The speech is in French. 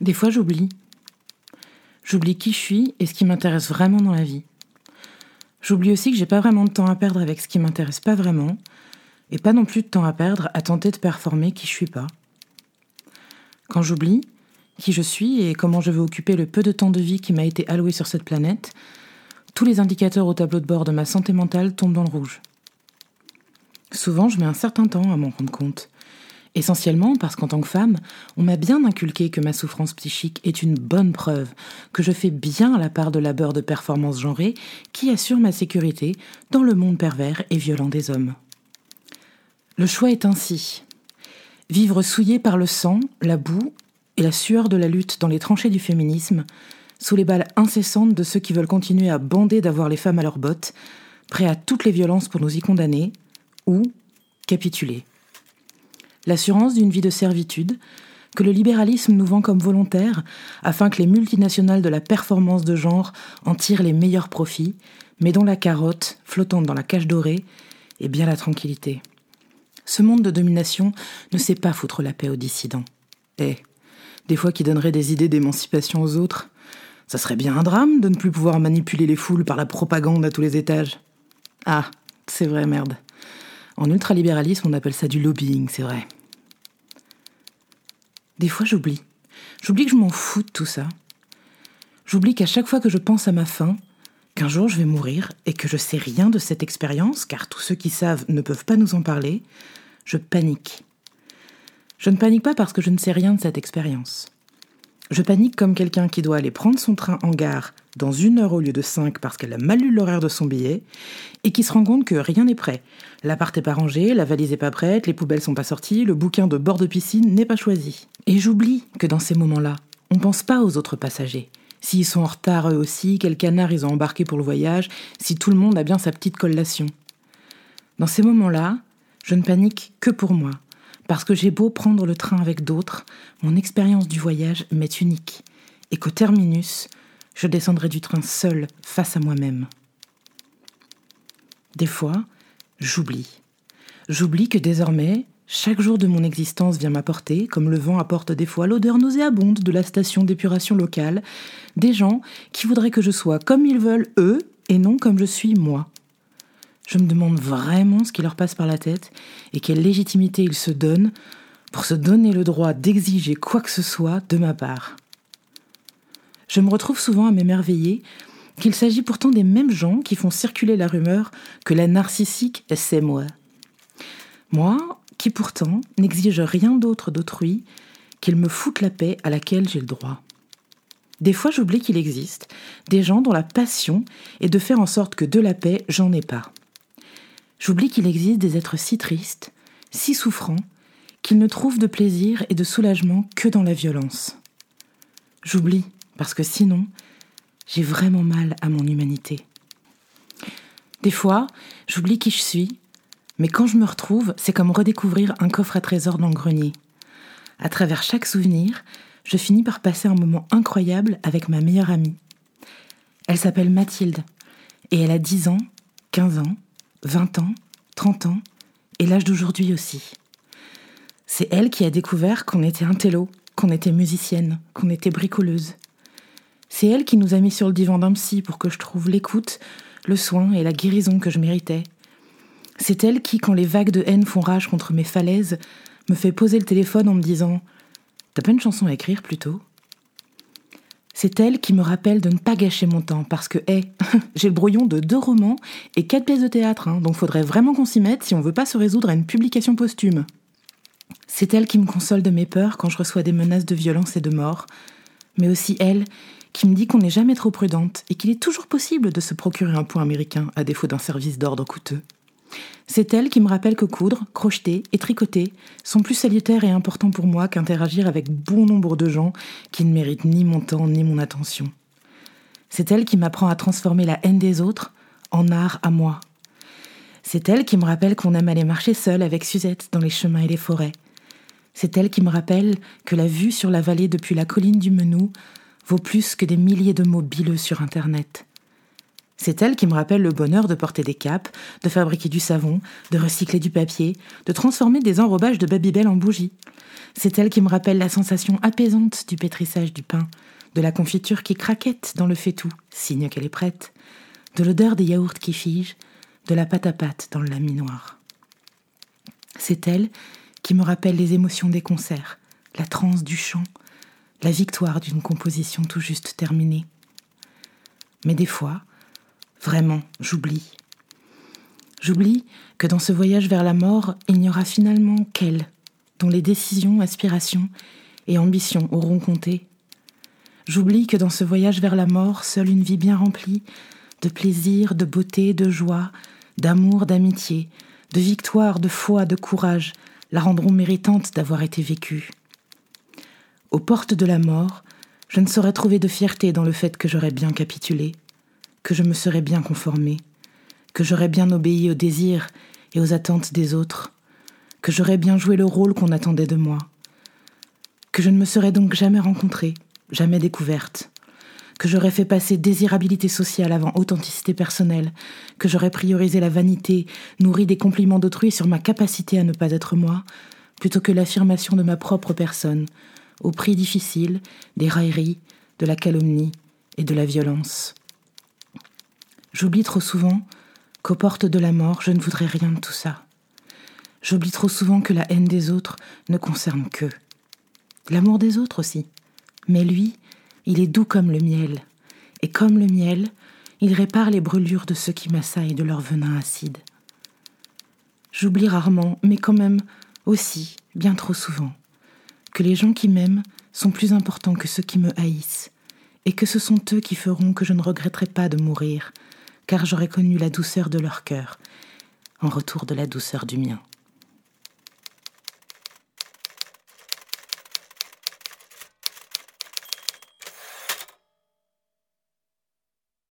Des fois, j'oublie. J'oublie qui je suis et ce qui m'intéresse vraiment dans la vie. J'oublie aussi que j'ai pas vraiment de temps à perdre avec ce qui m'intéresse pas vraiment, et pas non plus de temps à perdre à tenter de performer qui je suis pas. Quand j'oublie qui je suis et comment je veux occuper le peu de temps de vie qui m'a été alloué sur cette planète, tous les indicateurs au tableau de bord de ma santé mentale tombent dans le rouge. Souvent, je mets un certain temps à m'en rendre compte. Essentiellement parce qu'en tant que femme, on m'a bien inculqué que ma souffrance psychique est une bonne preuve, que je fais bien la part de labeur de performance genrée qui assure ma sécurité dans le monde pervers et violent des hommes. Le choix est ainsi. Vivre souillé par le sang, la boue et la sueur de la lutte dans les tranchées du féminisme, sous les balles incessantes de ceux qui veulent continuer à bander d'avoir les femmes à leurs bottes, prêts à toutes les violences pour nous y condamner, ou capituler. L'assurance d'une vie de servitude, que le libéralisme nous vend comme volontaire, afin que les multinationales de la performance de genre en tirent les meilleurs profits, mais dont la carotte, flottante dans la cage dorée, est bien la tranquillité. Ce monde de domination ne sait pas foutre la paix aux dissidents. Et, des fois qui donnerait des idées d'émancipation aux autres, ça serait bien un drame de ne plus pouvoir manipuler les foules par la propagande à tous les étages. Ah, c'est vrai, merde. En ultralibéralisme, on appelle ça du lobbying, c'est vrai. Des fois, j'oublie. J'oublie que je m'en fous de tout ça. J'oublie qu'à chaque fois que je pense à ma fin, qu'un jour je vais mourir et que je sais rien de cette expérience, car tous ceux qui savent ne peuvent pas nous en parler, je panique. Je ne panique pas parce que je ne sais rien de cette expérience. Je panique comme quelqu'un qui doit aller prendre son train en gare dans une heure au lieu de cinq parce qu'elle a mal lu l'horaire de son billet et qui se rend compte que rien n'est prêt. L'appart n'est pas rangé, la valise n'est pas prête, les poubelles sont pas sorties, le bouquin de bord de piscine n'est pas choisi. Et j'oublie que dans ces moments-là, on ne pense pas aux autres passagers. S'ils sont en retard eux aussi, quel canard ils ont embarqué pour le voyage, si tout le monde a bien sa petite collation. Dans ces moments-là, je ne panique que pour moi, parce que j'ai beau prendre le train avec d'autres, mon expérience du voyage m'est unique, et qu'au terminus, je descendrai du train seul face à moi-même. Des fois, j'oublie. J'oublie que désormais, chaque jour de mon existence vient m'apporter, comme le vent apporte des fois l'odeur nauséabonde de la station d'épuration locale, des gens qui voudraient que je sois comme ils veulent eux et non comme je suis moi. Je me demande vraiment ce qui leur passe par la tête et quelle légitimité ils se donnent pour se donner le droit d'exiger quoi que ce soit de ma part. Je me retrouve souvent à m'émerveiller qu'il s'agit pourtant des mêmes gens qui font circuler la rumeur que la narcissique, c'est moi. Moi, qui pourtant n'exige rien d'autre d'autrui qu'il me foute la paix à laquelle j'ai le droit. Des fois, j'oublie qu'il existe des gens dont la passion est de faire en sorte que de la paix, j'en ai pas. J'oublie qu'il existe des êtres si tristes, si souffrants, qu'ils ne trouvent de plaisir et de soulagement que dans la violence. J'oublie, parce que sinon, j'ai vraiment mal à mon humanité. Des fois, j'oublie qui je suis, mais quand je me retrouve, c'est comme redécouvrir un coffre à trésors dans le grenier. À travers chaque souvenir, je finis par passer un moment incroyable avec ma meilleure amie. Elle s'appelle Mathilde, et elle a 10 ans, 15 ans, 20 ans, 30 ans, et l'âge d'aujourd'hui aussi. C'est elle qui a découvert qu'on était un télo, qu'on était musicienne, qu'on était bricoleuse. C'est elle qui nous a mis sur le divan d'un psy pour que je trouve l'écoute, le soin et la guérison que je méritais. C'est elle qui, quand les vagues de haine font rage contre mes falaises, me fait poser le téléphone en me disant T'as pas une chanson à écrire plutôt? C'est elle qui me rappelle de ne pas gâcher mon temps parce que, hé, j'ai le brouillon de deux romans et quatre pièces de théâtre, hein, donc faudrait vraiment qu'on s'y mette si on veut pas se résoudre à une publication posthume. C'est elle qui me console de mes peurs quand je reçois des menaces de violence et de mort, mais aussi elle qui me dit qu'on n'est jamais trop prudente et qu'il est toujours possible de se procurer un point américain à défaut d'un service d'ordre coûteux. C'est elle qui me rappelle que coudre, crocheter et tricoter sont plus salutaires et importants pour moi qu'interagir avec bon nombre de gens qui ne méritent ni mon temps ni mon attention. C'est elle qui m'apprend à transformer la haine des autres en art à moi. C'est elle qui me rappelle qu'on aime aller marcher seul avec Suzette dans les chemins et les forêts. C'est elle qui me rappelle que la vue sur la vallée depuis la colline du Menou vaut plus que des milliers de mots bileux sur Internet. C'est elle qui me rappelle le bonheur de porter des capes, de fabriquer du savon, de recycler du papier, de transformer des enrobages de Babybel en bougies. C'est elle qui me rappelle la sensation apaisante du pétrissage du pain, de la confiture qui craquette dans le faitout, signe qu'elle est prête, de l'odeur des yaourts qui figent, de la pâte à pâte dans le laminoir. C'est elle qui me rappelle les émotions des concerts, la transe du chant, la victoire d'une composition tout juste terminée. Mais des fois, vraiment, j'oublie. J'oublie que dans ce voyage vers la mort, il n'y aura finalement qu'elle, dont les décisions, aspirations et ambitions auront compté. J'oublie que dans ce voyage vers la mort, seule une vie bien remplie, de plaisir, de beauté, de joie, d'amour, d'amitié, de victoire, de foi, de courage, la rendront méritante d'avoir été vécue. Aux portes de la mort, je ne saurais trouver de fierté dans le fait que j'aurais bien capitulé, que je me serais bien conformé, que j'aurais bien obéi aux désirs et aux attentes des autres, que j'aurais bien joué le rôle qu'on attendait de moi, que je ne me serais donc jamais rencontrée, jamais découverte, que j'aurais fait passer désirabilité sociale avant authenticité personnelle, que j'aurais priorisé la vanité, nourri des compliments d'autrui sur ma capacité à ne pas être moi, plutôt que l'affirmation de ma propre personne, au prix difficile des railleries, de la calomnie et de la violence. J'oublie trop souvent qu'aux portes de la mort, je ne voudrais rien de tout ça. J'oublie trop souvent que la haine des autres ne concerne qu'eux. L'amour des autres aussi. Mais lui, il est doux comme le miel. Et comme le miel, il répare les brûlures de ceux qui m'assaillent de leur venin acide. J'oublie rarement, mais quand même aussi, bien trop souvent, que les gens qui m'aiment sont plus importants que ceux qui me haïssent, et que ce sont eux qui feront que je ne regretterai pas de mourir, car j'aurai connu la douceur de leur cœur, en retour de la douceur du mien.